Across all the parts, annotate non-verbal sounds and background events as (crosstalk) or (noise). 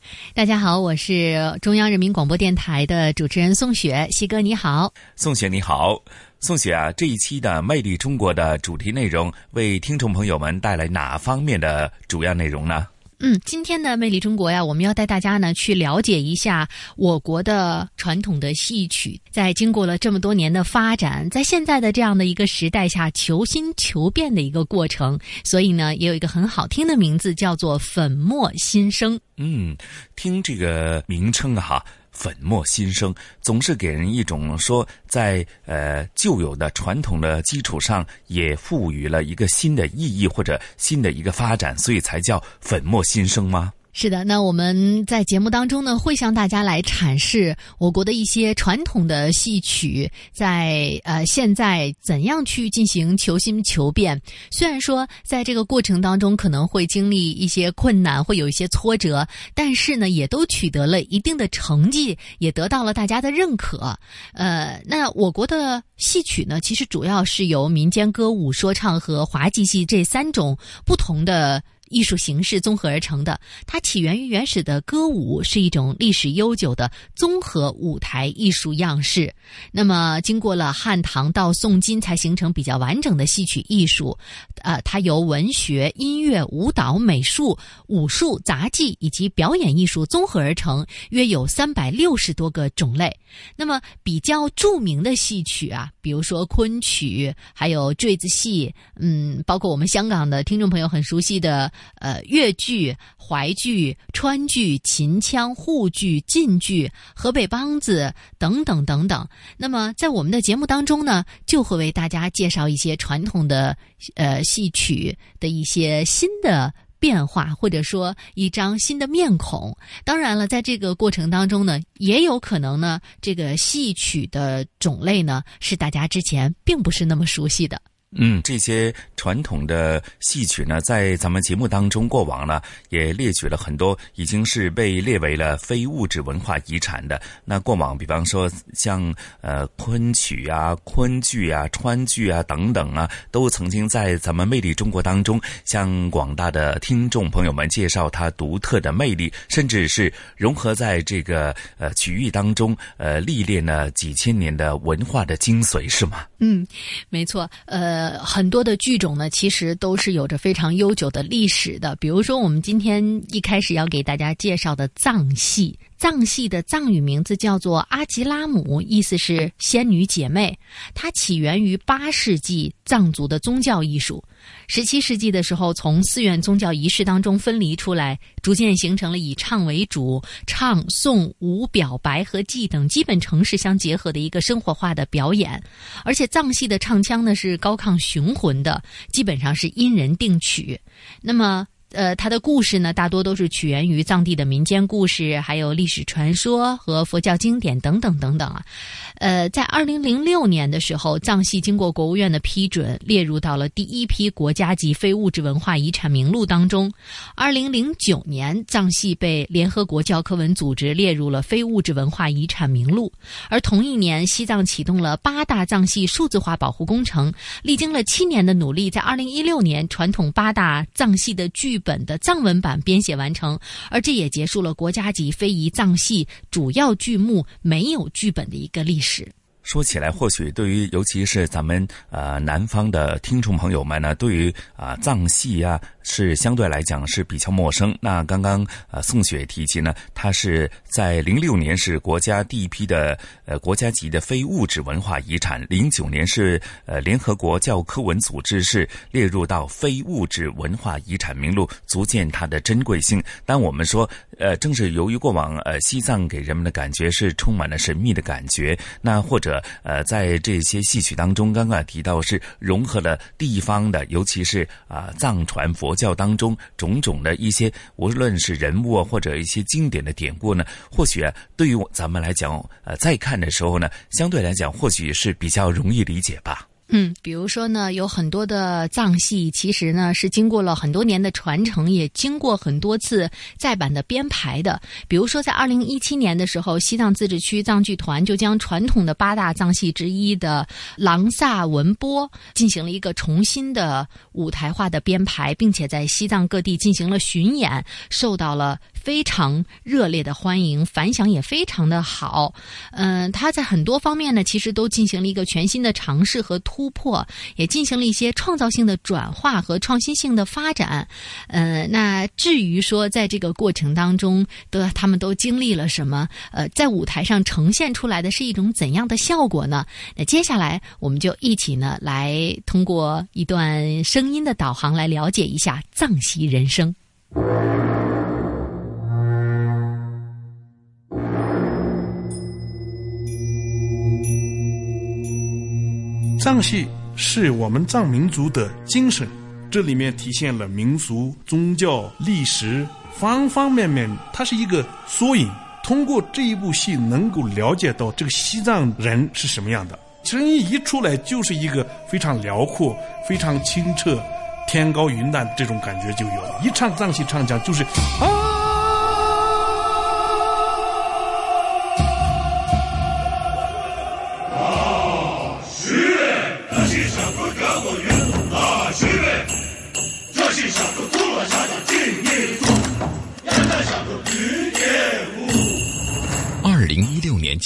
(laughs) 大家好，我是中央人民广播电台的主持人宋雪，西哥你好，宋雪你好，宋雪啊，这一期的《魅力中国》的主题内容为听众朋友们带来哪方面的主要内容呢？嗯，今天的《魅力中国》呀，我们要带大家呢去了解一下我国的传统的戏曲，在经过了这么多年的发展，在现在的这样的一个时代下，求新求变的一个过程，所以呢，也有一个很好听的名字，叫做“粉墨新生”。嗯，听这个名称哈。粉墨新生，总是给人一种说，在呃旧有的传统的基础上，也赋予了一个新的意义或者新的一个发展，所以才叫粉墨新生吗？是的，那我们在节目当中呢，会向大家来阐释我国的一些传统的戏曲，在呃现在怎样去进行求新求变。虽然说在这个过程当中可能会经历一些困难，会有一些挫折，但是呢，也都取得了一定的成绩，也得到了大家的认可。呃，那我国的戏曲呢，其实主要是由民间歌舞、说唱和滑稽戏这三种不同的。艺术形式综合而成的，它起源于原始的歌舞，是一种历史悠久的综合舞台艺术样式。那么，经过了汉唐到宋金，才形成比较完整的戏曲艺术。呃，它由文学、音乐、舞蹈、美术、武术、杂技以及表演艺术综合而成，约有三百六十多个种类。那么，比较著名的戏曲啊，比如说昆曲，还有坠子戏，嗯，包括我们香港的听众朋友很熟悉的。呃，越剧、淮剧、川剧、秦腔、沪剧、晋剧、河北梆子等等等等。那么，在我们的节目当中呢，就会为大家介绍一些传统的呃戏曲的一些新的变化，或者说一张新的面孔。当然了，在这个过程当中呢，也有可能呢，这个戏曲的种类呢，是大家之前并不是那么熟悉的。嗯，这些传统的戏曲呢，在咱们节目当中过往呢，也列举了很多，已经是被列为了非物质文化遗产的。那过往，比方说像呃昆曲啊、昆剧啊、川剧啊等等啊，都曾经在咱们《魅力中国》当中，向广大的听众朋友们介绍它独特的魅力，甚至是融合在这个呃曲艺当中，呃历练了几千年的文化的精髓，是吗？嗯，没错，呃。很多的剧种呢，其实都是有着非常悠久的历史的。比如说，我们今天一开始要给大家介绍的藏戏，藏戏的藏语名字叫做阿吉拉姆，意思是仙女姐妹。它起源于八世纪藏族的宗教艺术。十七世纪的时候，从寺院宗教仪式当中分离出来，逐渐形成了以唱为主、唱、诵、舞、表白和祭等基本程式相结合的一个生活化的表演。而且藏戏的唱腔呢是高亢雄浑的，基本上是因人定曲。那么。呃，它的故事呢，大多都是起源于藏地的民间故事，还有历史传说和佛教经典等等等等啊。呃，在二零零六年的时候，藏戏经过国务院的批准，列入到了第一批国家级非物质文化遗产名录当中。二零零九年，藏戏被联合国教科文组织列入了非物质文化遗产名录。而同一年，西藏启动了八大藏戏数字化保护工程，历经了七年的努力，在二零一六年，传统八大藏戏的剧。本的藏文版编写完成，而这也结束了国家级非遗藏戏主要剧目没有剧本的一个历史。说起来，或许对于尤其是咱们呃南方的听众朋友们呢，对于啊藏戏啊是相对来讲是比较陌生。那刚刚呃宋雪提及呢，它是在零六年是国家第一批的呃国家级的非物质文化遗产，零九年是呃联合国教科文组织是列入到非物质文化遗产名录，足见它的珍贵性。但我们说，呃，正是由于过往呃西藏给人们的感觉是充满了神秘的感觉，那或者呃在这些戏曲当中，刚刚提到是融合了地方的，尤其是啊藏传佛佛教当中种种的一些，无论是人物啊或者一些经典的典故呢，或许啊对于咱们来讲，呃在看的时候呢，相对来讲或许是比较容易理解吧。嗯，比如说呢，有很多的藏戏，其实呢是经过了很多年的传承，也经过很多次再版的编排的。比如说，在二零一七年的时候，西藏自治区藏剧团就将传统的八大藏戏之一的郎萨文波进行了一个重新的舞台化的编排，并且在西藏各地进行了巡演，受到了非常热烈的欢迎，反响也非常的好。嗯，他在很多方面呢，其实都进行了一个全新的尝试和突。破也进行了一些创造性的转化和创新性的发展，呃，那至于说在这个过程当中的他们都经历了什么，呃，在舞台上呈现出来的是一种怎样的效果呢？那接下来我们就一起呢来通过一段声音的导航来了解一下藏戏人生。藏戏是我们藏民族的精神，这里面体现了民俗、宗教、历史方方面面，它是一个缩影。通过这一部戏，能够了解到这个西藏人是什么样的。声音一出来，就是一个非常辽阔、非常清澈、天高云淡这种感觉就有了。一唱藏戏唱腔，就是啊。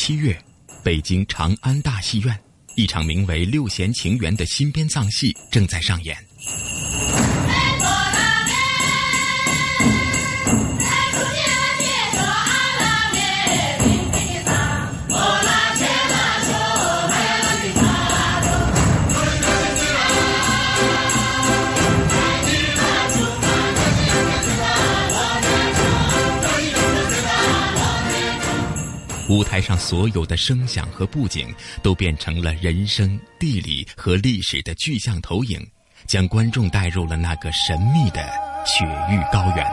七月，北京长安大戏院，一场名为《六弦情缘》的新编藏戏正在上演。舞台上所有的声响和布景都变成了人生、地理和历史的具象投影，将观众带入了那个神秘的雪域高原。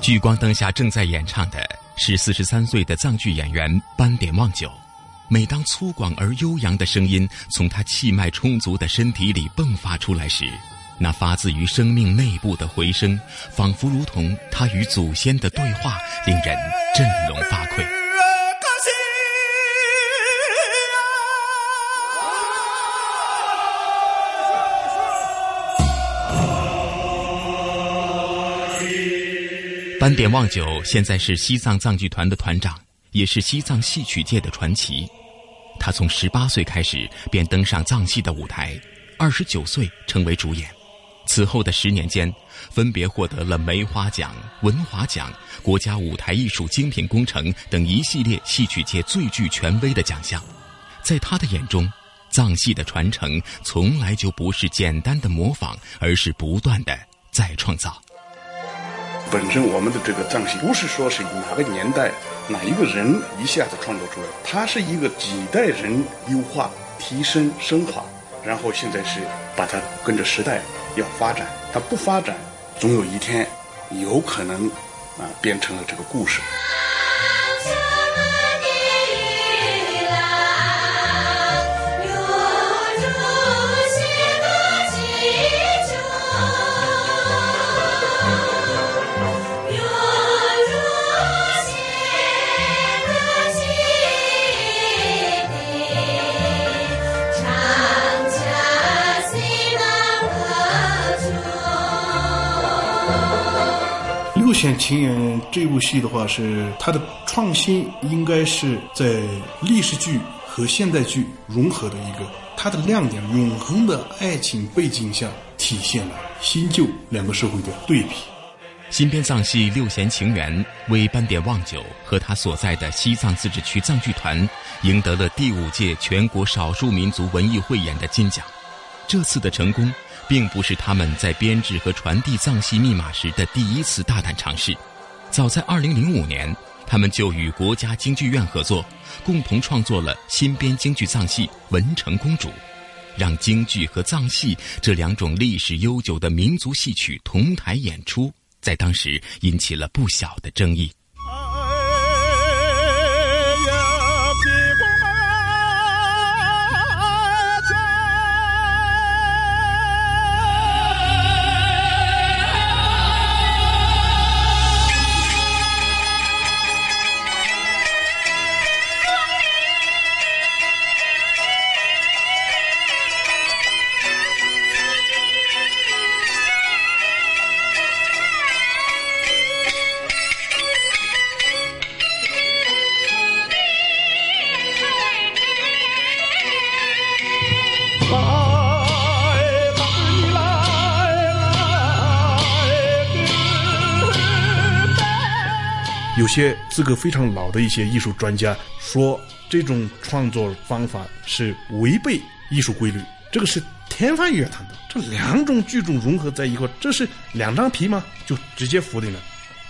聚光灯下正在演唱的是四十三岁的藏剧演员斑点望久。每当粗犷而悠扬的声音从他气脉充足的身体里迸发出来时，那发自于生命内部的回声，仿佛如同他与祖先的对话，令人振聋发聩。斑点望九现在是西藏藏剧团的团长。也是西藏戏曲界的传奇。他从十八岁开始便登上藏戏的舞台，二十九岁成为主演。此后的十年间，分别获得了梅花奖、文华奖、国家舞台艺术精品工程等一系列戏曲界最具权威的奖项。在他的眼中，藏戏的传承从来就不是简单的模仿，而是不断的再创造。本身我们的这个藏戏不是说是哪个年代。哪一个人一下子创作出来？它是一个几代人优化、提升、升华，然后现在是把它跟着时代要发展。它不发展，总有一天有可能啊变成了这个故事。六弦琴缘》这部戏的话，是它的创新应该是在历史剧和现代剧融合的一个，它的亮点，永恒的爱情背景下体现了新旧两个社会的对比。新编藏戏《六弦情缘》为斑点望九和他所在的西藏自治区藏剧团赢得了第五届全国少数民族文艺汇演的金奖。这次的成功，并不是他们在编制和传递藏戏密码时的第一次大胆尝试。早在2005年，他们就与国家京剧院合作，共同创作了新编京剧藏戏《文成公主》，让京剧和藏戏这两种历史悠久的民族戏曲同台演出。在当时引起了不小的争议。些资格非常老的一些艺术专家说，这种创作方法是违背艺术规律。这个是天方夜谭的。这两种剧种融合在一块，这是两张皮吗？就直接否定了，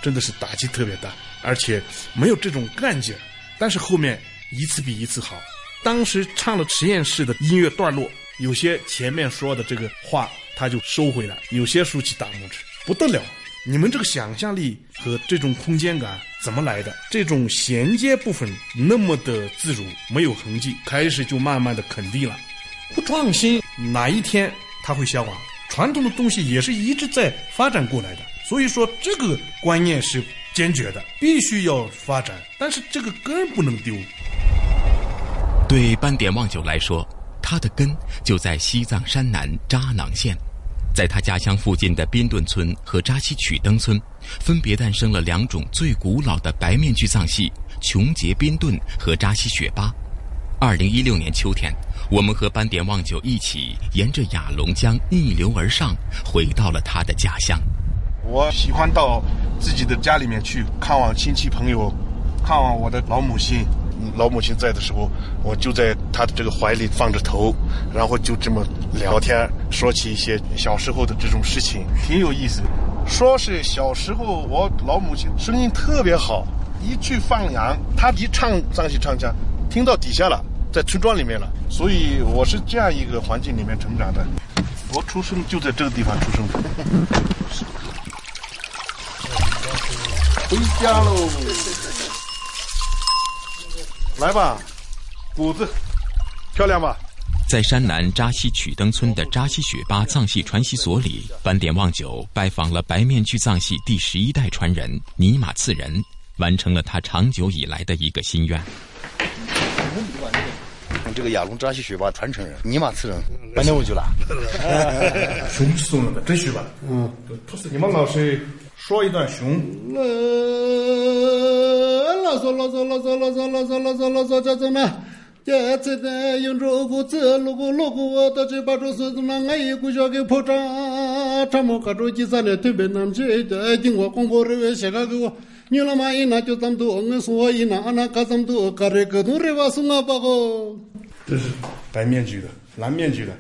真的是打击特别大，而且没有这种干劲。但是后面一次比一次好。当时唱了实验室的音乐段落，有些前面说的这个话他就收回来，有些竖起大拇指，不得了。你们这个想象力和这种空间感怎么来的？这种衔接部分那么的自如，没有痕迹，开始就慢慢的肯定了。不创新，哪一天它会消亡？传统的东西也是一直在发展过来的，所以说这个观念是坚决的，必须要发展，但是这个根不能丢。对斑点望九来说，它的根就在西藏山南扎囊县。在他家乡附近的宾顿村和扎西曲登村，分别诞生了两种最古老的白面具藏戏——琼杰宾顿和扎西雪巴。二零一六年秋天，我们和斑点望九一起沿着雅龙江逆流而上，回到了他的家乡。我喜欢到自己的家里面去看望亲戚朋友，看望我的老母亲。老母亲在的时候，我就在她的这个怀里放着头，然后就这么聊天，说起一些小时候的这种事情，挺有意思。说是小时候，我老母亲声音特别好，一去放羊，她一唱藏戏唱腔，听到底下了，在村庄里面了。所以我是这样一个环境里面成长的。我出生就在这个地方出生的。回家喽。来吧，谷子，漂亮吧？在山南扎西曲登村的扎西雪巴藏戏传习所里，斑点望九拜访了白面具藏戏第十一代传人尼玛次仁，完成了他长久以来的一个心愿。这个亚龙扎西雪巴传承人尼玛次仁，斑点望九了。熊送了的，真许吧？嗯，你们老师说一段熊。老嗦老嗦老嗦老嗦老嗦老嗦老嗦叫什么？这次的用着个字，如果如果我到这把这事子那俺一股小给破绽，这么个着几三年特别难去的，经过广播人员写个给我，你他妈一拿就这么多，我说一拿那干这么多，干这个东人话送啊包个。这是白面具的，蓝面具的。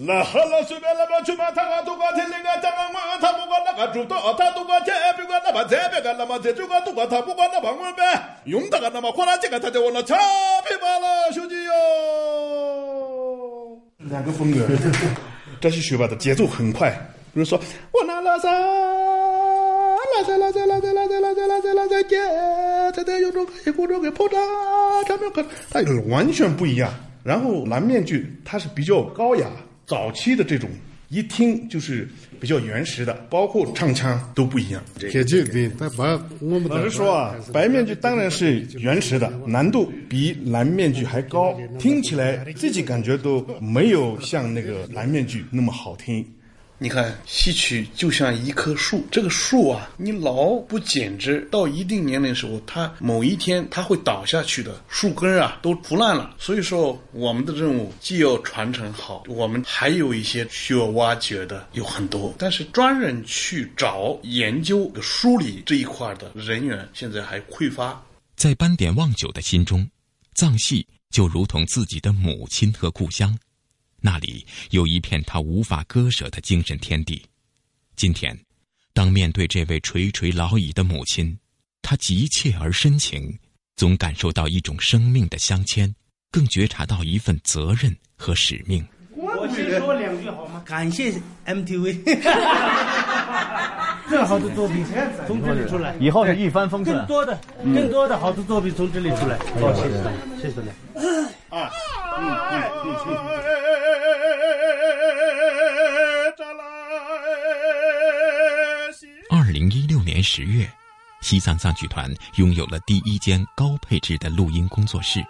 那好了，随便那么去嘛，他都管天那个张我，他不管那个主刀，他都管天，别管那么这别个那么这，就管都管他不管那么我呗，用那个那么花那这个他就往那擦皮吧了，兄弟哟。两个风格，这是学霸的节奏很快，比如说我拿了啥，拿在拿在拿在拿在拿在拿在拿在接，在在有种一股种给破绽，他们可他完全不一样。然后蓝面具它是比较高雅。早期的这种一听就是比较原始的，包括唱腔都不一样。对对，他把我们老实说啊，白面具当然是原始的，难度比蓝面具还高，听起来自己感觉都没有像那个蓝面具那么好听。你看，戏曲就像一棵树，这个树啊，你老不剪枝，到一定年龄的时候，它某一天它会倒下去的，树根啊都腐烂了。所以说，我们的任务既要传承好，我们还有一些需要挖掘的有很多，但是专人去找研究、梳理这一块的人员现在还匮乏。在斑点望九的心中，藏戏就如同自己的母亲和故乡。那里有一片他无法割舍的精神天地。今天，当面对这位垂垂老矣的母亲，他急切而深情，总感受到一种生命的相牵，更觉察到一份责任和使命。我先说两句好吗？感谢 MTV，(laughs) 这好的作品从这里出来，以后是一帆风顺。更多的、更多的好的作品从这里出来。好，谢谢谢谢大家。啊，嗯嗯嗯嗯。二零一六年十月，西藏藏剧团拥有了第一间高配置的录音工作室，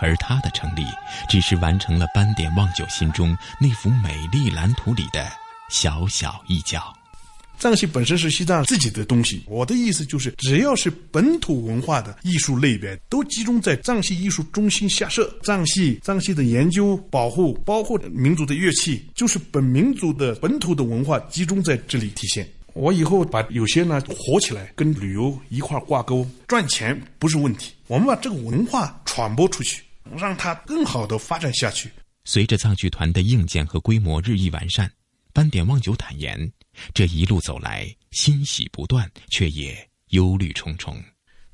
而它的成立，只是完成了斑点望九心中那幅美丽蓝图里的小小一角。藏戏本身是西藏自己的东西，我的意思就是，只要是本土文化的艺术类别，都集中在藏戏艺术中心下设。藏戏、藏戏的研究、保护，包括民族的乐器，就是本民族的本土的文化集中在这里体现。我以后把有些呢火起来，跟旅游一块挂钩，赚钱不是问题。我们把这个文化传播出去，让它更好的发展下去。随着藏剧团的硬件和规模日益完善，斑点望九坦言。这一路走来，欣喜不断，却也忧虑重重。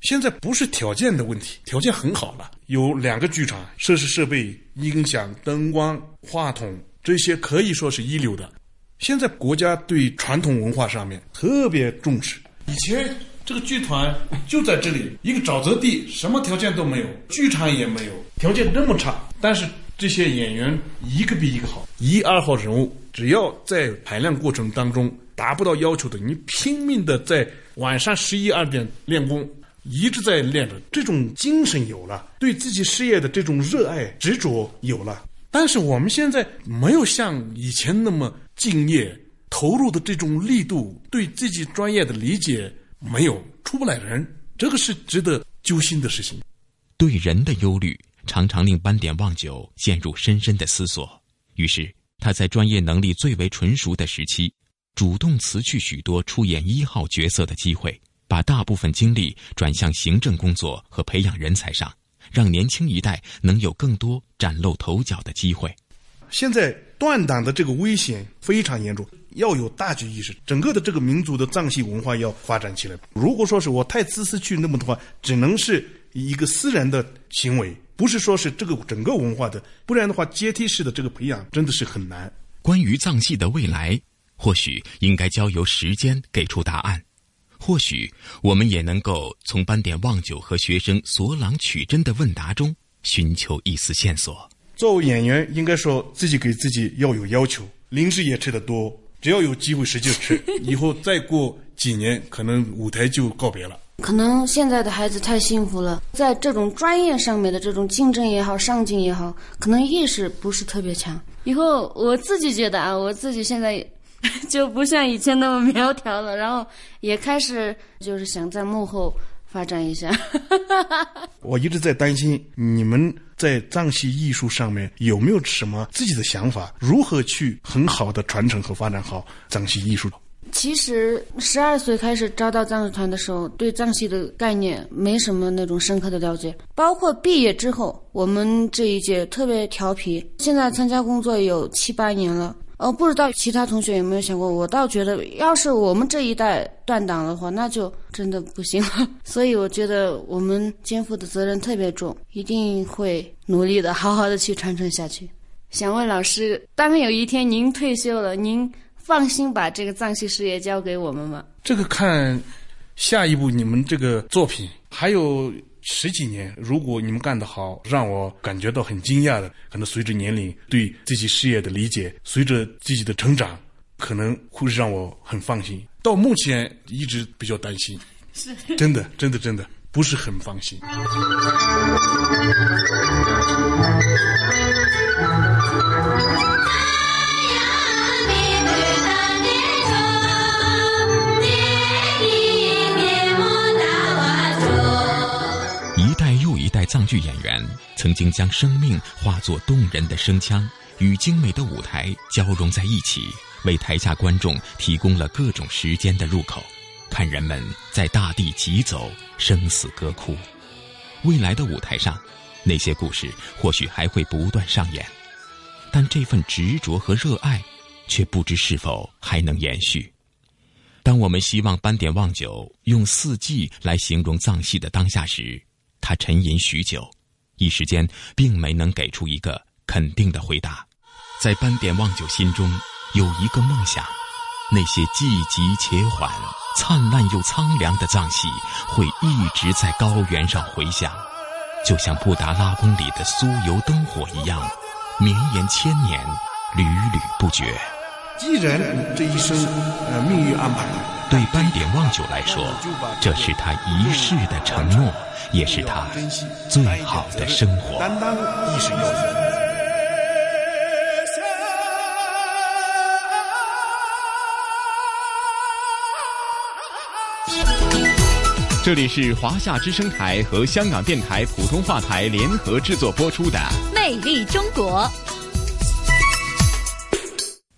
现在不是条件的问题，条件很好了，有两个剧场，设施设备、音响、灯光、话筒这些可以说是一流的。现在国家对传统文化上面特别重视。以前这个剧团就在这里一个沼泽地，什么条件都没有，剧场也没有，条件那么差，但是这些演员一个比一个好，一二号人物。只要在排练过程当中达不到要求的，你拼命的在晚上十一二点练功，一直在练着，这种精神有了，对自己事业的这种热爱执着有了。但是我们现在没有像以前那么敬业投入的这种力度，对自己专业的理解没有，出不来人，这个是值得揪心的事情。对人的忧虑常常令斑点望九陷入深深的思索，于是。他在专业能力最为纯熟的时期，主动辞去许多出演一号角色的机会，把大部分精力转向行政工作和培养人才上，让年轻一代能有更多崭露头角的机会。现在断档的这个危险非常严重，要有大局意识，整个的这个民族的藏戏文化要发展起来。如果说是我太自私去那么的话，只能是一个私人的行为。不是说是这个整个文化的，不然的话阶梯式的这个培养真的是很难。关于藏戏的未来，或许应该交由时间给出答案。或许我们也能够从斑点望九和学生索朗曲真的问答中寻求一丝线索。作为演员，应该说自己给自己要有要求，零食也吃得多，只要有机会使劲吃，以后再过几年，可能舞台就告别了。可能现在的孩子太幸福了，在这种专业上面的这种竞争也好、上进也好，可能意识不是特别强。以后我自己觉得啊，我自己现在 (laughs) 就不像以前那么苗条了，然后也开始就是想在幕后发展一下。(laughs) 我一直在担心你们在藏戏艺术上面有没有什么自己的想法，如何去很好的传承和发展好藏戏艺术。其实十二岁开始招到藏戏团的时候，对藏戏的概念没什么那种深刻的了解。包括毕业之后，我们这一届特别调皮。现在参加工作有七八年了，呃，不知道其他同学有没有想过？我倒觉得，要是我们这一代断档的话，那就真的不行了。(laughs) 所以我觉得我们肩负的责任特别重，一定会努力的，好好的去传承下去。想问老师，当有一天您退休了，您？放心把这个藏戏事业交给我们吗？这个看下一步你们这个作品还有十几年，如果你们干得好，让我感觉到很惊讶的，可能随着年龄对自己事业的理解，随着自己的成长，可能会让我很放心。到目前一直比较担心，是真的，真的，真的不是很放心。曾经将生命化作动人的声腔，与精美的舞台交融在一起，为台下观众提供了各种时间的入口，看人们在大地疾走，生死歌哭。未来的舞台上，那些故事或许还会不断上演，但这份执着和热爱，却不知是否还能延续。当我们希望斑点望酒用四季来形容藏戏的当下时，他沉吟许久，一时间并没能给出一个肯定的回答。在斑点望九心中有一个梦想：那些寂寂且缓、灿烂又苍凉的藏戏会一直在高原上回响，就像布达拉宫里的酥油灯火一样，绵延千年，屡屡不绝。既然这一生，呃，命运安排，对斑点望九来说，这是他一世的承诺，也是他最好的生活。担当亦是要紧。这里是华夏之声台和香港电台普通话台联合制作播出的《魅力中国》。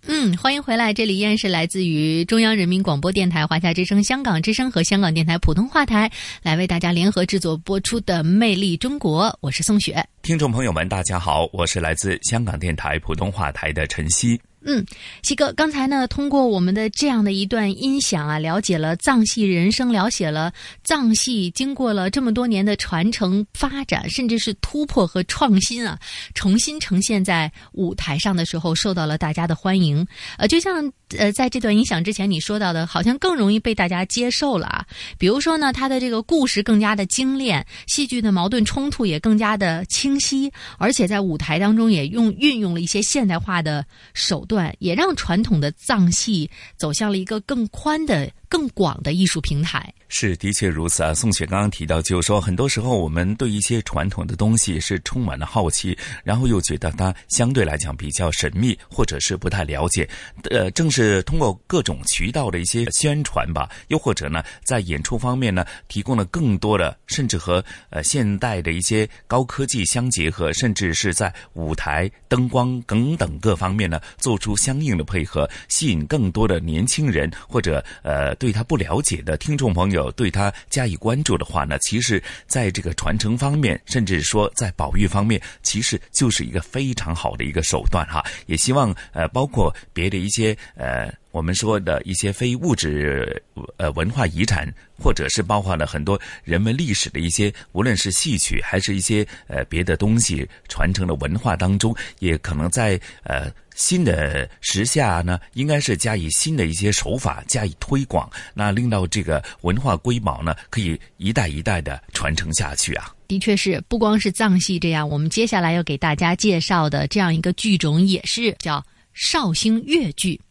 嗯，欢迎回来，这里依然是来自于中央人民广播电台、华夏之声、香港之声和香港电台普通话台来为大家联合制作播出的《魅力中国》，我是宋雪。听众朋友们，大家好，我是来自香港电台普通话台的陈曦。嗯，西哥，刚才呢，通过我们的这样的一段音响啊，了解了藏戏人生，了解了藏戏经过了这么多年的传承、发展，甚至是突破和创新啊，重新呈现在舞台上的时候，受到了大家的欢迎。呃，就像呃，在这段音响之前你说到的，好像更容易被大家接受了啊。比如说呢，它的这个故事更加的精炼，戏剧的矛盾冲突也更加的清晰，而且在舞台当中也用运用了一些现代化的手。段也让传统的藏戏走向了一个更宽的。更广的艺术平台是的确如此啊。宋雪刚刚提到，就是说很多时候我们对一些传统的东西是充满了好奇，然后又觉得它相对来讲比较神秘，或者是不太了解。呃，正是通过各种渠道的一些宣传吧，又或者呢，在演出方面呢，提供了更多的，甚至和呃现代的一些高科技相结合，甚至是在舞台、灯光等等各方面呢，做出相应的配合，吸引更多的年轻人或者呃。对他不了解的听众朋友，对他加以关注的话呢，其实在这个传承方面，甚至说在保育方面，其实就是一个非常好的一个手段哈。也希望呃，包括别的一些呃，我们说的一些非物质呃文化遗产，或者是包括了很多人们历史的一些，无论是戏曲还是一些呃别的东西传承的文化当中，也可能在呃。新的时下呢，应该是加以新的一些手法加以推广，那令到这个文化瑰宝呢，可以一代一代的传承下去啊。的确是，不光是藏戏这样，我们接下来要给大家介绍的这样一个剧种，也是叫绍兴越剧。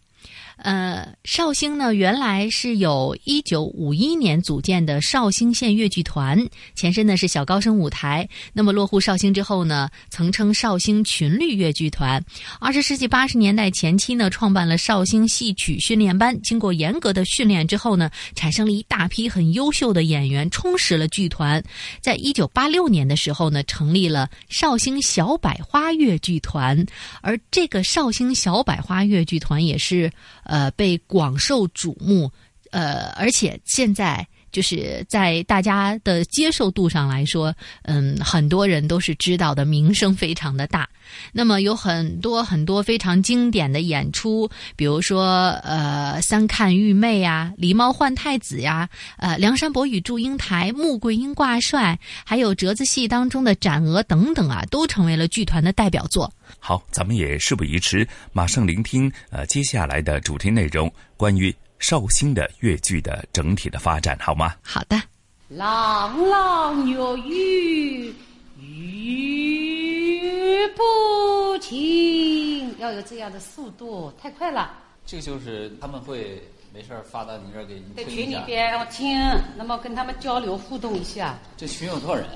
呃，绍兴呢，原来是有一九五一年组建的绍兴县越剧团，前身呢是小高升舞台。那么落户绍兴之后呢，曾称绍兴群律越剧团。二十世纪八十年代前期呢，创办了绍兴戏曲训练班。经过严格的训练之后呢，产生了一大批很优秀的演员，充实了剧团。在一九八六年的时候呢，成立了绍兴小百花越剧团。而这个绍兴小百花越剧团也是。呃，被广受瞩目，呃，而且现在就是在大家的接受度上来说，嗯，很多人都是知道的，名声非常的大。那么有很多很多非常经典的演出，比如说呃，三看玉妹呀，狸猫换太子呀，呃，梁山伯与祝英台，穆桂英挂帅，还有折子戏当中的斩娥等等啊，都成为了剧团的代表作。好，咱们也事不宜迟，马上聆听呃接下来的主题内容，关于绍兴的越剧的整体的发展，好吗？好的。朗朗有雨，雨不停，要有这样的速度，太快了。这个就是他们会没事发到你这儿给你在群里边我听，那么跟他们交流互动一下。这群有多少人？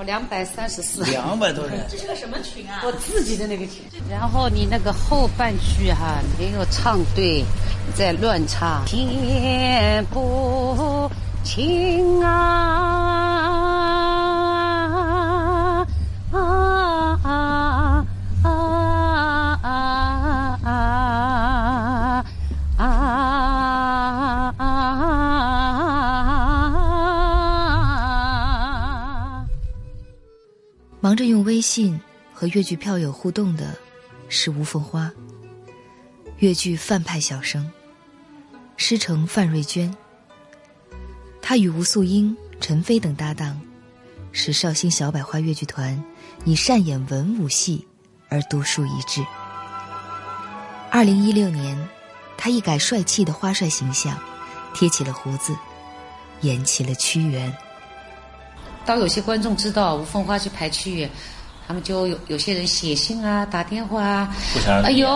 我两百三十四，两百多人，(laughs) 这是个什么群啊？我自己的那个群。然后你那个后半句哈没有唱对，在乱唱。天不晴啊啊！忙着用微信和越剧票友互动的是吴凤花。越剧范派小生，师承范瑞娟。他与吴素英、陈飞等搭档，使绍兴小百花越剧团以擅演文武戏而独树一帜。二零一六年，他一改帅气的花帅形象，贴起了胡子，演起了屈原。当有些观众知道吴凤花去排屈原，他们就有有些人写信啊、打电话啊，哎呦，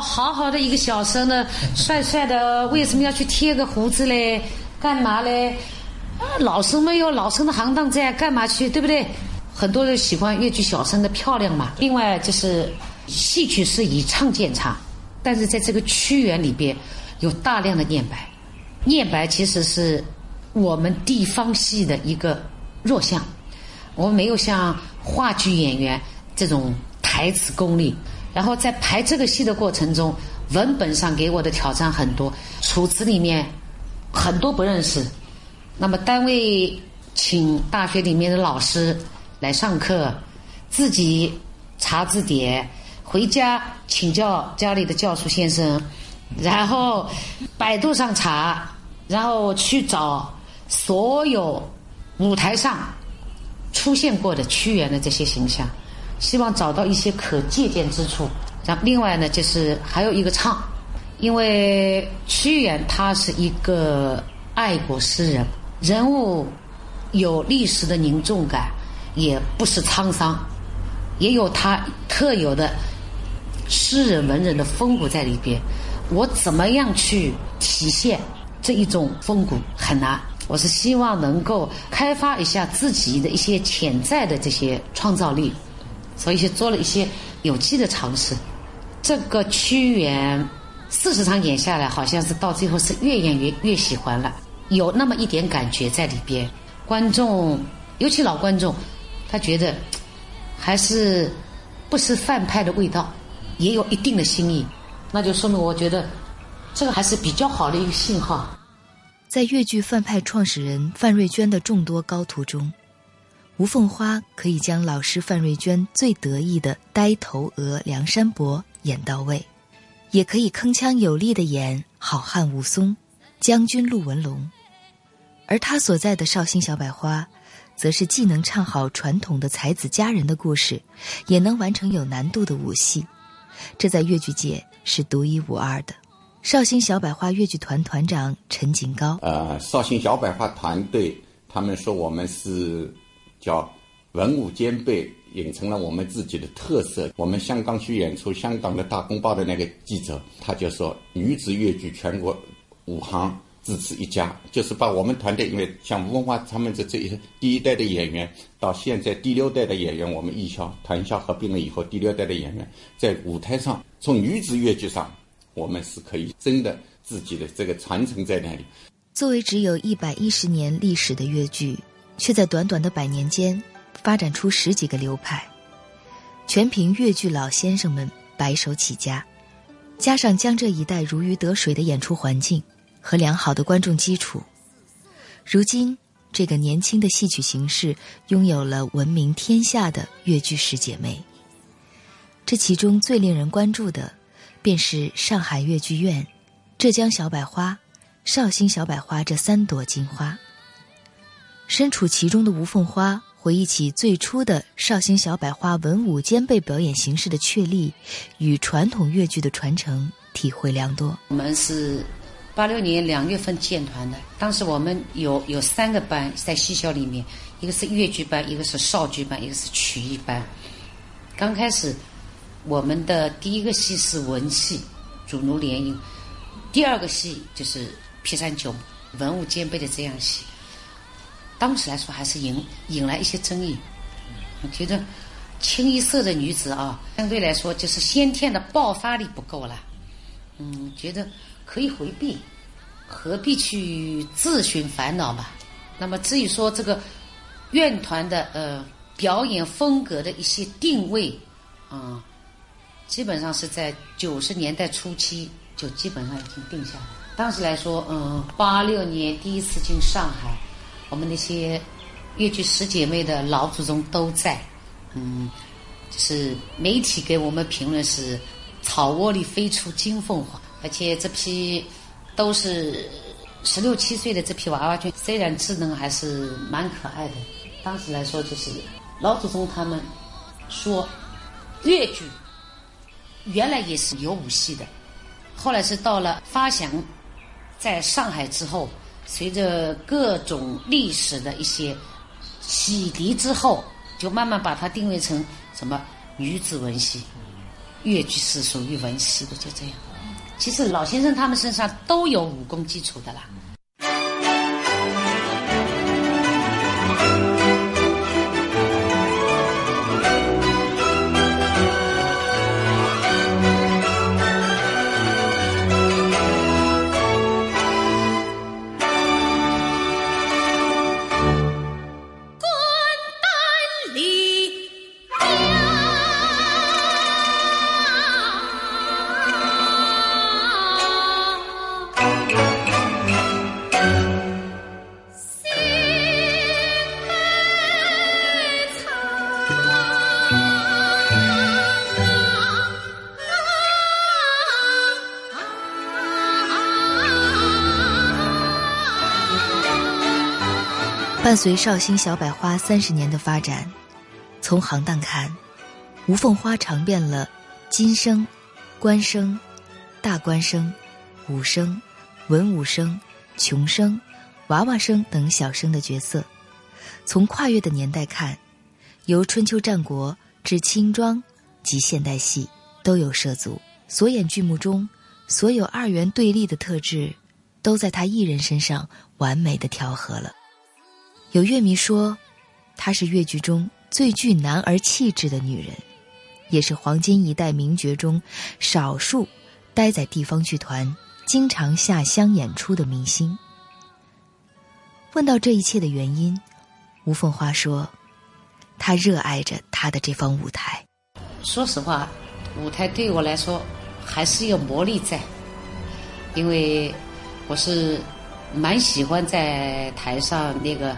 好好的一个小生呢，帅帅的，为什么要去贴个胡子嘞？干嘛嘞？啊老生没有老生的行当在，干嘛去？对不对？很多人喜欢越剧小生的漂亮嘛。另外就是戏曲是以唱见唱。但是在这个屈原里边，有大量的念白，念白其实是我们地方戏的一个弱项。我们没有像话剧演员这种台词功力。然后在排这个戏的过程中，文本上给我的挑战很多，楚辞里面很多不认识。那么单位请大学里面的老师来上课，自己查字典。回家请教家里的教书先生，然后百度上查，然后去找所有舞台上出现过的屈原的这些形象，希望找到一些可借鉴之处。然后另外呢，就是还有一个唱，因为屈原他是一个爱国诗人，人物有历史的凝重感，也不是沧桑，也有他特有的。诗人文人的风骨在里边，我怎么样去体现这一种风骨很难。我是希望能够开发一下自己的一些潜在的这些创造力，所以就做了一些有机的尝试。这个屈原四十场演下来，好像是到最后是越演越越喜欢了，有那么一点感觉在里边。观众，尤其老观众，他觉得还是不是范派的味道。也有一定的新意，那就说明我觉得这个还是比较好的一个信号。在越剧范派创始人范瑞娟的众多高徒中，吴凤花可以将老师范瑞娟最得意的呆头鹅梁山伯演到位，也可以铿锵有力的演好汉武松、将军陆文龙，而他所在的绍兴小百花，则是既能唱好传统的才子佳人的故事，也能完成有难度的武戏。这在越剧界是独一无二的。绍兴小百花越剧团团长陈锦高，呃，绍兴小百花团队，他们说我们是叫文武兼备，形成了我们自己的特色。我们香港去演出，香港的大公报的那个记者，他就说女子越剧全国五行。只此一家，就是把我们团队，因为像吴文华他们这这一第一代的演员，到现在第六代的演员，我们艺校团校合并了以后，第六代的演员在舞台上，从女子越剧上，我们是可以真的自己的这个传承在那里。作为只有一百一十年历史的越剧，却在短短的百年间发展出十几个流派，全凭越剧老先生们白手起家，加上江浙一带如鱼得水的演出环境。和良好的观众基础，如今这个年轻的戏曲形式拥有了闻名天下的越剧十姐妹。这其中最令人关注的，便是上海越剧院、浙江小百花、绍兴小百花这三朵金花。身处其中的吴凤花回忆起最初的绍兴小百花文武兼备表演形式的确立与传统越剧的传承，体会良多。我们是。八六年两月份建团的，当时我们有有三个班在戏校里面，一个是越剧班，一个是绍剧班，一个是曲艺班。刚开始，我们的第一个戏是文戏，主奴联姻；第二个戏就是劈山九文武兼备的这样戏。当时来说还是引引来一些争议，我觉得清一色的女子啊，相对来说就是先天的爆发力不够了。嗯，觉得。可以回避，何必去自寻烦恼嘛？那么至于说这个院团的呃表演风格的一些定位啊，基本上是在九十年代初期就基本上已经定下来。当时来说，嗯，八六年第一次进上海，我们那些越剧十姐妹的老祖宗都在，嗯，就是媒体给我们评论是草窝里飞出金凤凰，而且这批都是十六七岁的这批娃娃军，虽然智能还是蛮可爱的。当时来说，就是老祖宗他们说越剧原来也是有武戏的，后来是到了发祥在上海之后，随着各种历史的一些洗涤之后，就慢慢把它定位成什么女子文戏，越剧是属于文戏的，就这样。其实老先生他们身上都有武功基础的啦。伴随绍兴小百花三十年的发展，从行当看，吴凤花尝遍了金声、官声、大官声、武声、文武声、穷声、娃娃声等小生的角色。从跨越的年代看，由春秋战国至清庄及现代戏都有涉足。所演剧目中，所有二元对立的特质，都在他一人身上完美的调和了。有乐迷说，她是越剧中最具男儿气质的女人，也是黄金一代名角中少数待在地方剧团、经常下乡演出的明星。问到这一切的原因，吴凤花说：“她热爱着她的这方舞台。说实话，舞台对我来说还是有魔力在，因为我是蛮喜欢在台上那个。”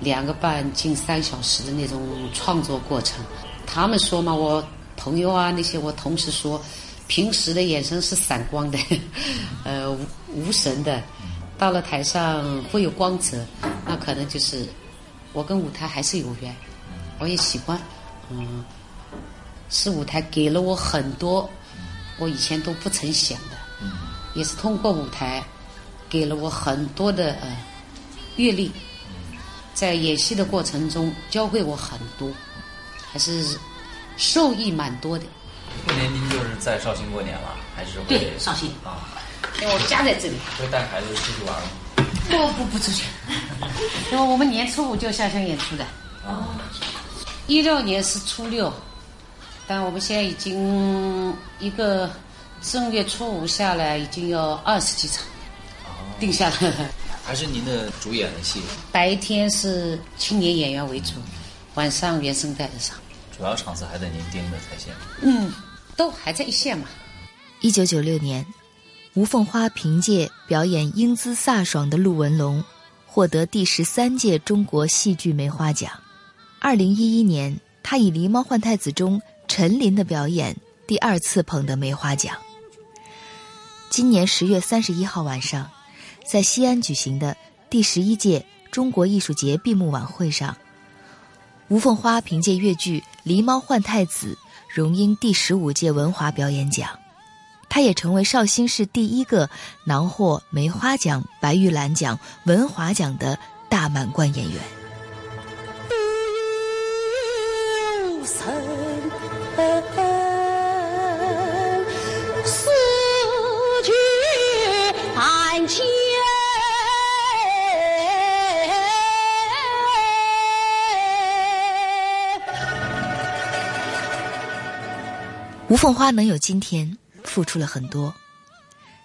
两个半近三小时的那种创作过程，他们说嘛，我朋友啊那些我同事说，平时的眼神是闪光的，(laughs) 呃无无神的，到了台上会有光泽，那可能就是我跟舞台还是有缘，我也喜欢，嗯，是舞台给了我很多我以前都不曾想的，也是通过舞台给了我很多的呃阅历。在演戏的过程中，教会我很多，还是受益蛮多的。过年您就是在绍兴过年了，还是对绍兴啊？因为我家在这里。会带孩子出去玩吗？不不不出去，(laughs) 因为我们年初五就下乡演出的。哦。一六年是初六，但我们现在已经一个正月初五下来，已经有二十几场，定下来了。还是您的主演的戏？白天是青年演员为主，晚上原声带的上。主要场次还在您盯着在线。嗯，都还在一线嘛。一九九六年，吴凤花凭借表演英姿飒爽的陆文龙，获得第十三届中国戏剧梅花奖。二零一一年，他以《狸猫换太子》中陈琳的表演，第二次捧得梅花奖。今年十月三十一号晚上。在西安举行的第十一届中国艺术节闭幕晚会上，吴凤花凭借越剧《狸猫换太子》荣膺第十五届文华表演奖，她也成为绍兴市第一个囊获梅花奖、白玉兰奖、文华奖的大满贯演员。吴凤花能有今天，付出了很多。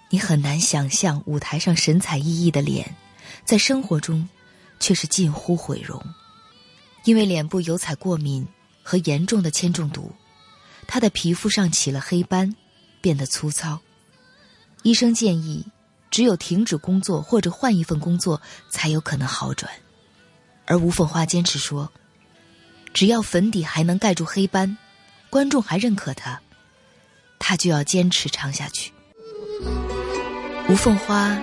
你很难想象舞台上神采奕奕的脸，在生活中却是近乎毁容。因为脸部油彩过敏和严重的铅中毒，她的皮肤上起了黑斑，变得粗糙。医生建议，只有停止工作或者换一份工作，才有可能好转。而吴凤花坚持说：“只要粉底还能盖住黑斑，观众还认可她，他就要坚持唱下去。吴凤花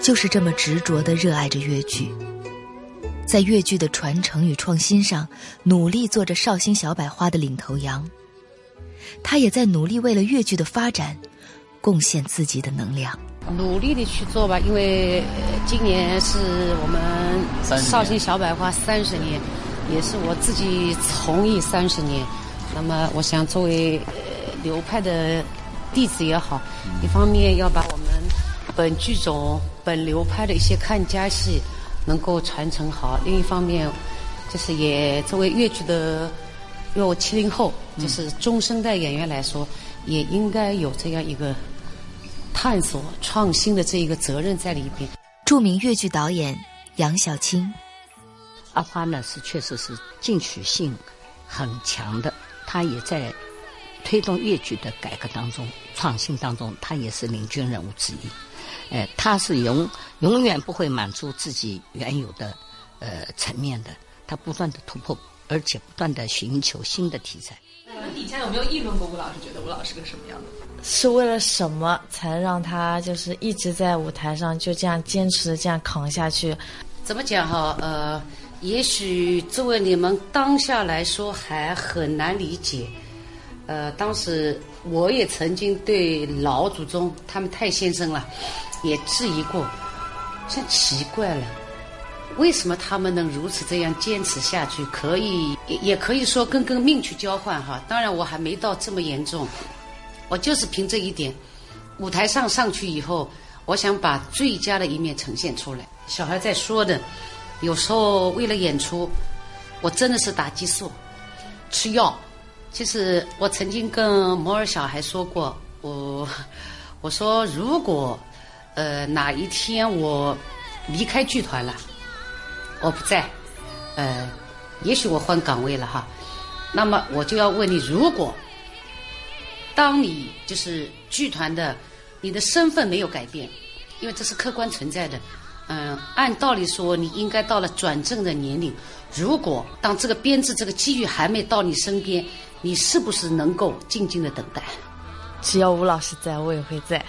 就是这么执着的热爱着越剧，在越剧的传承与创新上努力做着绍兴小百花的领头羊。他也在努力为了越剧的发展贡献自己的能量。努力的去做吧，因为今年是我们绍兴小百花三十年，也是我自己从艺三十年。那么，我想作为流派的弟子也好，一方面要把我们本剧种、本流派的一些看家戏能够传承好；另一方面，就是也作为越剧的，因为我七零后，就是中生代演员来说，也应该有这样一个。探索创新的这一个责任在里边。著名越剧导演杨小青，阿花呢是确实是进取性很强的，她也在推动越剧的改革当中、创新当中，他也是领军人物之一。哎，他是永永远不会满足自己原有的呃层面的，他不断的突破，而且不断的寻求新的题材。你们底下有没有议论过吴老师？觉得吴老师是个什么样的？是为了什么才让他就是一直在舞台上就这样坚持的这样扛下去？怎么讲哈？呃，也许作为你们当下来说还很难理解。呃，当时我也曾经对老祖宗他们太先生了也质疑过，真奇怪了。为什么他们能如此这样坚持下去？可以也也可以说跟跟命去交换哈。当然我还没到这么严重，我就是凭这一点，舞台上上去以后，我想把最佳的一面呈现出来。小孩在说的，有时候为了演出，我真的是打激素，吃药。其实我曾经跟摩尔小孩说过，我 (laughs) 我说如果呃哪一天我离开剧团了。我不在，呃，也许我换岗位了哈，那么我就要问你，如果当你就是剧团的，你的身份没有改变，因为这是客观存在的，嗯，按道理说你应该到了转正的年龄，如果当这个编制这个机遇还没到你身边，你是不是能够静静的等待？只要吴老师在，我也会在。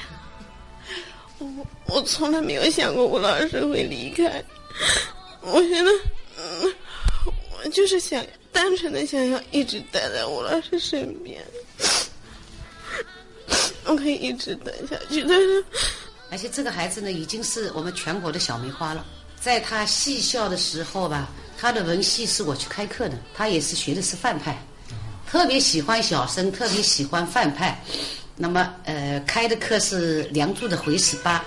我我从来没有想过吴老师会离开。我觉得，嗯，我就是想单纯的想要一直待在吴老师身边，我可以一直待下去。但是，而且这个孩子呢，已经是我们全国的小梅花了。在他戏校的时候吧，他的文戏是我去开课的，他也是学的是范派，特别喜欢小生，特别喜欢范派。那么，呃，开的课是《梁祝》的回十八，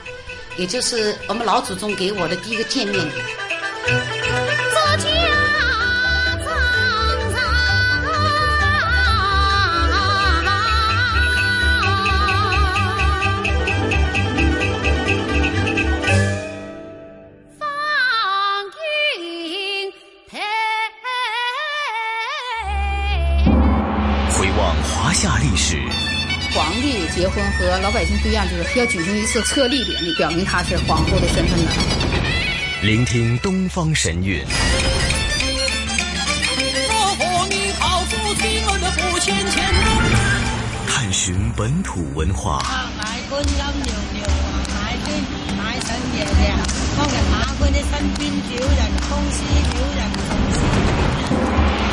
也就是我们老祖宗给我的第一个见面礼。婚和老百姓不一样，就是要举行一次册立典礼，表明他是皇后的身份的。聆听东方神韵，探寻本土文化，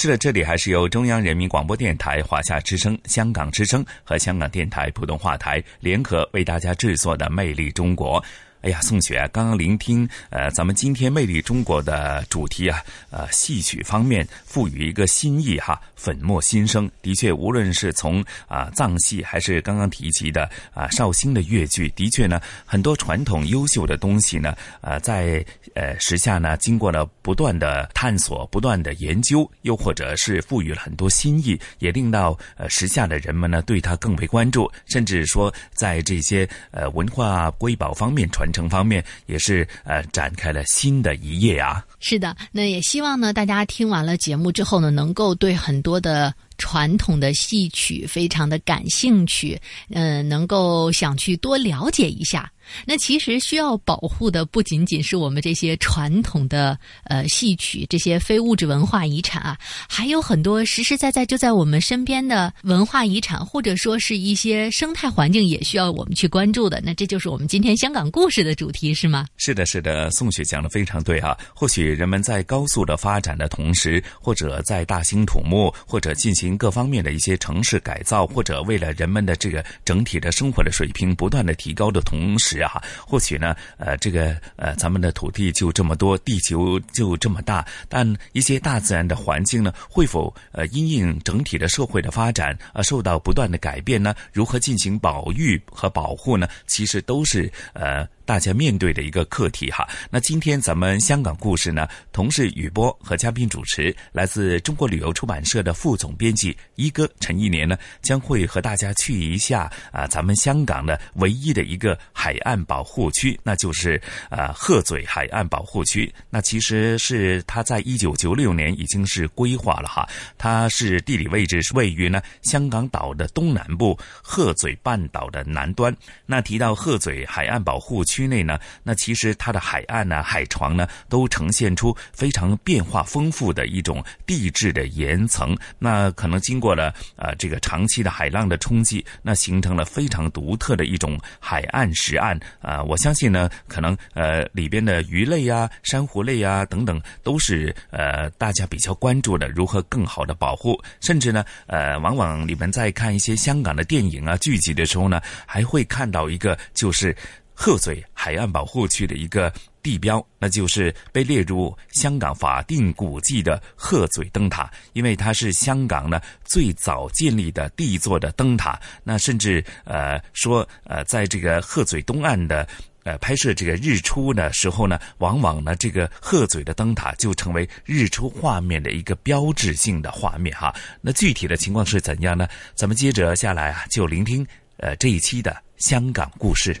是的，这里还是由中央人民广播电台、华夏之声、香港之声和香港电台普通话台联合为大家制作的《魅力中国》。哎呀，宋雪，刚刚聆听呃，咱们今天魅力中国的主题啊，呃，戏曲方面赋予一个新意哈，粉墨新生。的确，无论是从啊藏戏，还是刚刚提及的啊绍兴的越剧，的确呢，很多传统优秀的东西呢，呃，在呃时下呢，经过了不断的探索、不断的研究，又或者是赋予了很多新意，也令到呃时下的人们呢，对它更为关注，甚至说在这些呃文化瑰宝方面传。承方面也是呃展开了新的一页啊。是的，那也希望呢，大家听完了节目之后呢，能够对很多多的传统的戏曲非常的感兴趣，嗯，能够想去多了解一下。那其实需要保护的不仅仅是我们这些传统的呃戏曲这些非物质文化遗产啊，还有很多实实在在就在我们身边的文化遗产，或者说是一些生态环境，也需要我们去关注的。那这就是我们今天香港故事的主题，是吗？是的，是的，宋雪讲的非常对啊。或许人们在高速的发展的同时，或者在大兴土木，或者进行各方面的一些城市改造，或者为了人们的这个整体的生活的水平不断的提高的同时。啊，或许呢，呃，这个呃，咱们的土地就这么多，地球就这么大，但一些大自然的环境呢，会否呃因应整体的社会的发展而受到不断的改变呢？如何进行保育和保护呢？其实都是呃。大家面对的一个课题哈。那今天咱们香港故事呢，同事雨波和嘉宾主持，来自中国旅游出版社的副总编辑一哥陈一年呢，将会和大家去一下啊，咱们香港的唯一的一个海岸保护区，那就是啊鹤嘴海岸保护区。那其实是它在一九九六年已经是规划了哈，它是地理位置是位于呢香港岛的东南部鹤嘴半岛的南端。那提到鹤嘴海岸保护区。区内呢，那其实它的海岸呢、海床呢，都呈现出非常变化丰富的一种地质的岩层。那可能经过了呃这个长期的海浪的冲击，那形成了非常独特的一种海岸石岸啊。我相信呢，可能呃里边的鱼类啊、珊瑚类啊等等，都是呃大家比较关注的，如何更好的保护。甚至呢，呃，往往你们在看一些香港的电影啊、剧集的时候呢，还会看到一个就是。鹤嘴海岸保护区的一个地标，那就是被列入香港法定古迹的鹤嘴灯塔，因为它是香港呢最早建立的第一座的灯塔。那甚至呃说呃，在这个鹤嘴东岸的呃拍摄这个日出的时候呢，往往呢这个鹤嘴的灯塔就成为日出画面的一个标志性的画面哈。那具体的情况是怎样呢？咱们接着下来啊，就聆听呃这一期的香港故事。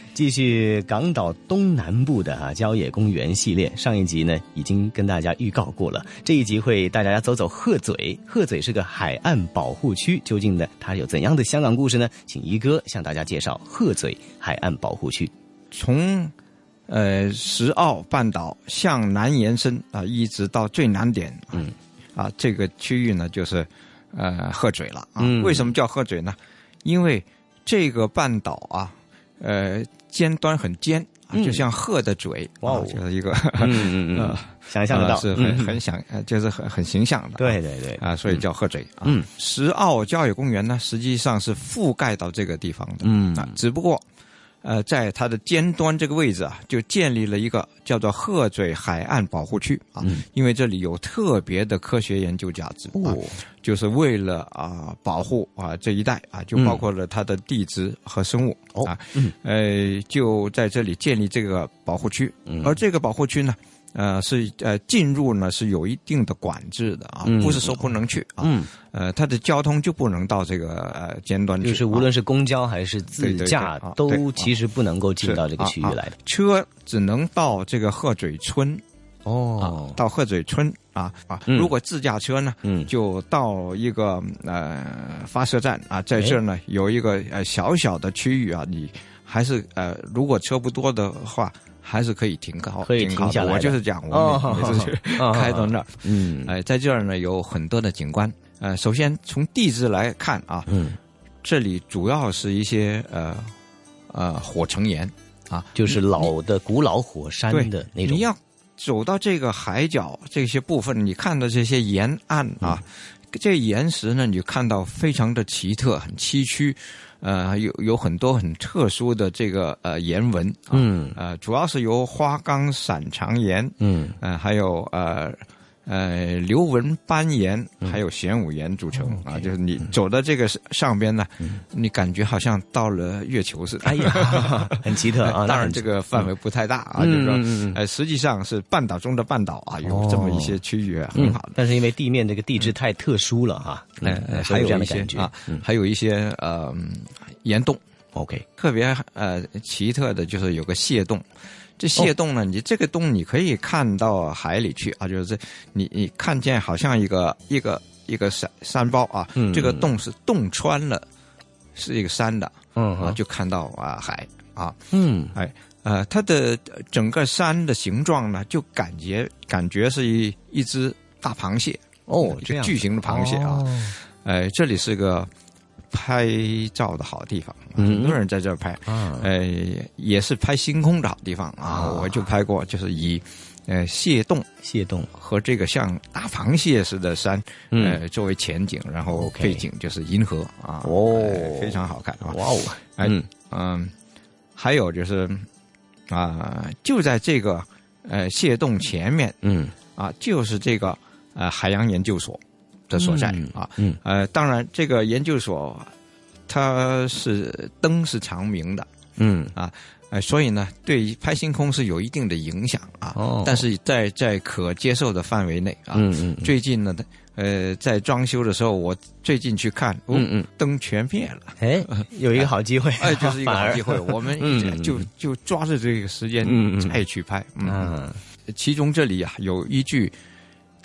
继续港岛东南部的啊郊野公园系列，上一集呢已经跟大家预告过了，这一集会带大家走走鹤嘴。鹤嘴是个海岸保护区，究竟呢它有怎样的香港故事呢？请一哥向大家介绍鹤嘴海岸保护区。从呃石澳半岛向南延伸啊，一直到最南点，嗯，啊这个区域呢就是呃鹤嘴了啊。为什么叫鹤嘴呢？因为这个半岛啊，呃。尖端很尖，就像鹤的嘴，哇，就是一个，嗯嗯嗯，(laughs) 想象得到，是很很想，就是很很形象的，对对对，啊，所以叫鹤嘴。嗯，石澳郊野公园呢，实际上是覆盖到这个地方的，嗯。啊，只不过。呃，在它的尖端这个位置啊，就建立了一个叫做鹤嘴海岸保护区啊，因为这里有特别的科学研究价值啊，就是为了啊保护啊这一带啊，就包括了它的地质和生物啊，呃，就在这里建立这个保护区，而这个保护区呢。呃，是呃，进入呢是有一定的管制的啊，不是说不能去啊。嗯。呃，它的交通就不能到这个呃尖端去，就是无论是公交还是自驾，都其实不能够进到这个区域来的。车只能到这个鹤嘴村。哦。到鹤嘴村啊啊！如果自驾车呢，嗯，就到一个呃发射站啊，在这儿呢有一个呃小小的区域啊，你还是呃如果车不多的话。还是可以停靠，可以停靠停下来我就是讲，哦我 (laughs) 每次去哦开到那儿，嗯，哎，在这儿呢有很多的景观。呃，首先从地质来看啊，嗯，这里主要是一些呃呃火成岩啊，就是老的古老火山对的那种。你要走到这个海角这些部分，你看到这些沿岸啊，这岩石呢，你就看到非常的奇特，很崎岖，呃，有有很多很特殊的这个呃岩纹，啊、嗯呃，主要是由花岗闪长岩，嗯，呃，还有呃。呃，刘文斑岩还有玄武岩组成、啊，就是你走到这个上边呢，你感觉好像到了月球似的。哎呀 (laughs) 很奇特啊 (laughs) 当然，这个范围不太大啊，嗯就是说，嗯实际上是半岛中的半岛啊，有这么一些区域很好的。但是因为地面这个地质太特殊了哈，呃嗯，还有一些啊，还有一些呃岩洞。OK，特别呃奇特的就是有个蟹洞。这蟹洞呢，你这个洞你可以看到海里去啊，就是你你看见好像一个一个一个山山包啊，嗯这个洞是洞穿了，是一个山的，嗯啊，就看到啊海啊，嗯，哎呃，它的整个山的形状呢，就感觉感觉是一一只大螃蟹哦这巨型的螃蟹啊，哦。呃，这里是个拍照的好地方，嗯。很多人在这儿拍，啊。呃，也是拍星空的好地方啊，我就拍过，就是以。呃，蟹洞，蟹洞。和这个像大螃蟹似的山，嗯。呃，作为前景，然后背景就是银河啊，哦。呃非常好看啊，哇哦。哎嗯。嗯，还有就是啊、就在这个呃蟹洞前面，嗯。啊，就是这个呃海洋研究所的所在、嗯啊，嗯呃，当然这个研究所它是灯是长明的，嗯啊。呃，所以呢，对于拍星空是有一定的影响啊，哦但是在在可接受的范围内啊。嗯嗯嗯最近呢，呃，在装修的时候，我最近去看，哦、嗯嗯灯全灭了。哎，(laughs) 有一个好机会，哎，就是一个 (laughs) 好机会，我们嗯就就抓着这个时间再去拍。嗯嗯，其中这里啊有一句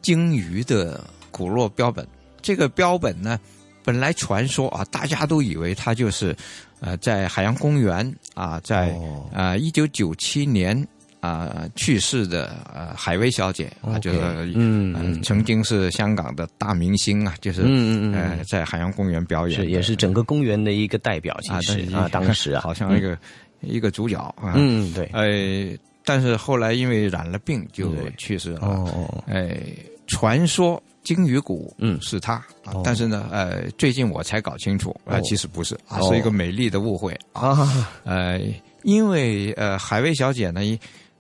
鲸鱼的骨骼标本，这个标本呢，本来传说啊，大家都以为它就是呃在海洋公园啊，在哦。啊一九九七年。啊、去世的呃海薇小姐啊 OK，就是嗯曾经是香港的大明星啊，就是嗯嗯嗯呃在海洋公园表演，是也是整个公园的一个代表，其啊，实啊，当时啊，好像一个、一个主角啊，嗯对。呃，但是后来因为染了病就去世了，哦哦，哎，传说鲸鱼骨嗯。是他，啊哦。但是呢，呃，最近我才搞清楚，啊、哦。其实不是啊，哦。是一个美丽的误会啊，呃，因为呃，海薇小姐呢，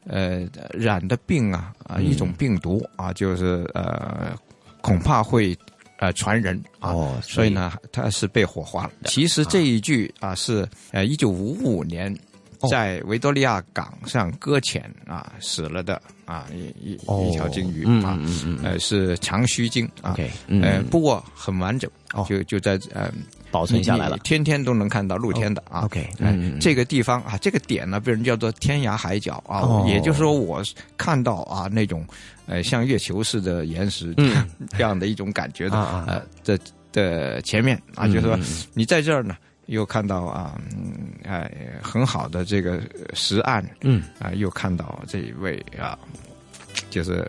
呃染的病啊啊、嗯。一种病毒啊，就是呃恐怕会呃传人啊，哦所以呢，她是被火化了。其实这一句啊是呃一九五五年。哦。在维多利亚港上搁浅啊死了的啊一一、哦一条鲸鱼嗯啊，嗯嗯嗯。呃是长须鲸啊呃不过很完整，哦。就就在呃保存下来了。天天都能看到露天的啊。OK，哎这个地方啊，这个点呢被人叫做天涯海角啊，哦。也就是说我看到啊那种呃像月球似的岩石嗯。(laughs) 这样的一种感觉的呃的的前面啊，嗯就是说你在这儿呢。又看到啊，嗯哎，很好的这个实案，嗯。啊，又看到这一位啊，就是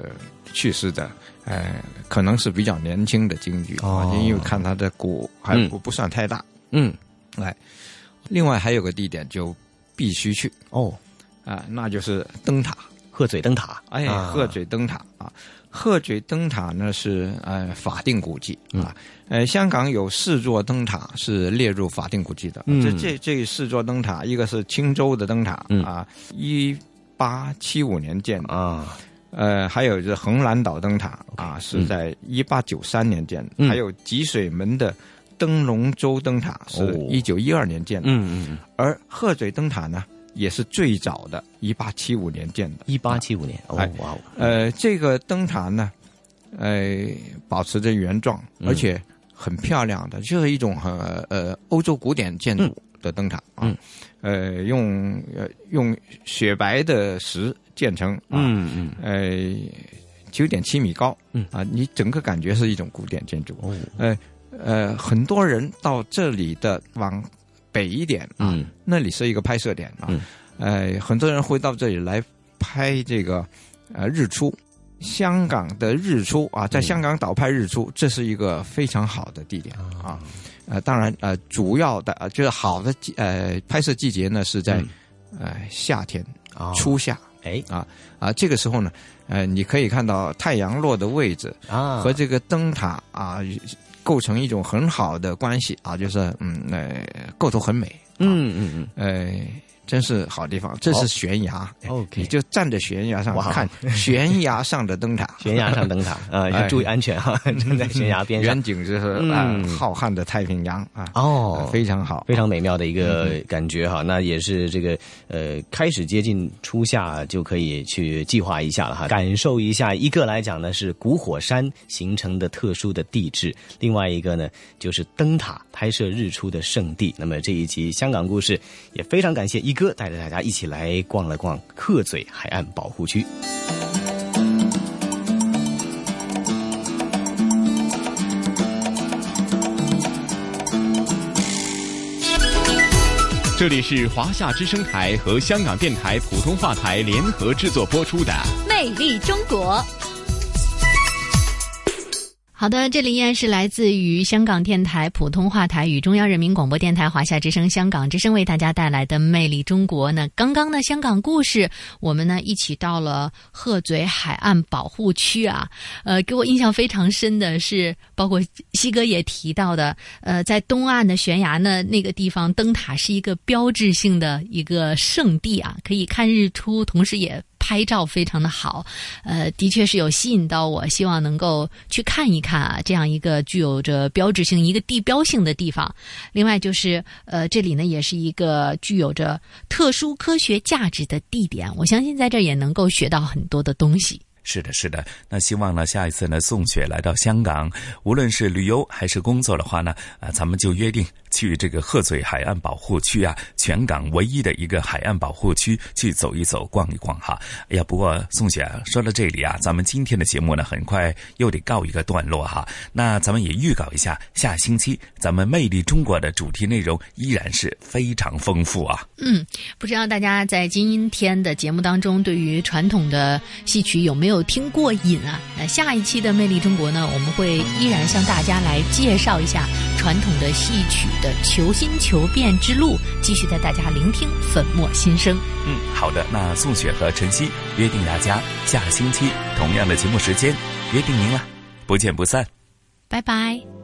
去世的，哎，可能是比较年轻的京剧因为看他的骨还嗯。不不算太大，嗯，哎，另外还有个地点就必须去。哦，啊，那就是灯塔，鹤嘴灯塔，哎，啊。鹤嘴灯塔啊，鹤嘴灯塔呢是呃法定古迹嗯。啊，呃，香港有四座灯塔是列入法定古迹的，嗯这这这四座灯塔，一个是青州的灯塔、嗯。啊，一八七五年建的。啊，呃，还有就是横栏岛灯塔啊，是在一八九三年建的，嗯。还有吉水门的灯笼洲灯塔是哦。一九一二年建的，嗯嗯，而鹤嘴灯塔呢也是最早的，一八七五年建的。一八七五年，哦哎哇哦，呃，这个灯塔呢，呃，保持着原状，嗯。而且很漂亮的，就是一种很呃欧洲古典建筑的灯塔啊，嗯。呃，用呃用雪白的石建成啊，嗯嗯，呃，九点七米高，嗯。啊，你整个感觉是一种古典建筑，哦，呃呃，很多人到这里的往北一点啊，嗯。那里是一个拍摄点啊，嗯。呃，很多人会到这里来拍这个呃日出。香港的日出啊，在香港岛拍日出，这是一个非常好的地点啊。呃，当然呃，主要的呃就是好的呃拍摄季节呢是在呃夏天初夏。哎。啊啊，这个时候呢，呃，你可以看到太阳落的位置啊。和这个灯塔啊构成一种很好的关系啊，就是嗯呃构图很美。嗯嗯嗯，呃。真是好地方，这是悬崖，OK，你就站在悬崖上看悬崖上的灯塔，(laughs) 悬崖上灯塔啊，(laughs) 要注意安全哈，(laughs) 站在悬崖边上，远景就是啊浩瀚的太平洋啊，哦，非常好，非常美妙的一个感觉哈。那也是这个呃，开始接近初夏就可以去计划一下了哈，感受一下。一个来讲呢是古火山形成的特殊的地质，另外一个呢就是灯塔拍摄日出的圣地。那么这一集香港故事也非常感谢一。哥带着大家一起来逛了逛鹤嘴海岸保护区。这里是华夏之声台和香港电台普通话台联合制作播出的《魅力中国》。好的，这里依然是来自于香港电台普通话台与中央人民广播电台华夏之声、香港之声为大家带来的《魅力中国》呢。刚刚呢，香港故事，我们呢一起到了鹤嘴海岸保护区啊。呃，给我印象非常深的是，包括西哥也提到的，呃，在东岸的悬崖呢那个地方，灯塔是一个标志性的一个圣地啊，可以看日出，同时也。拍照非常的好，呃，的确是有吸引到我，希望能够去看一看啊，这样一个具有着标志性、一个地标性的地方。另外就是，呃，这里呢也是一个具有着特殊科学价值的地点，我相信在这儿也能够学到很多的东西。是的，是的。那希望呢，下一次呢，宋雪来到香港，无论是旅游还是工作的话呢，啊，咱们就约定。去这个鹤嘴海岸保护区啊，全港唯一的一个海岸保护区去走一走、逛一逛哈。哎呀，不过宋雪说到这里啊，咱们今天的节目呢，很快又得告一个段落哈。那咱们也预告一下，下星期咱们魅力中国的主题内容依然是非常丰富啊。嗯，不知道大家在今天的节目当中，对于传统的戏曲有没有听过瘾啊？那下一期的魅力中国呢，我们会依然向大家来介绍一下传统的戏曲。的求新求变之路，继续带大家聆听粉墨心声。嗯，好的，那宋雪和晨曦约定大家下星期同样的节目时间约定您了，不见不散，拜拜。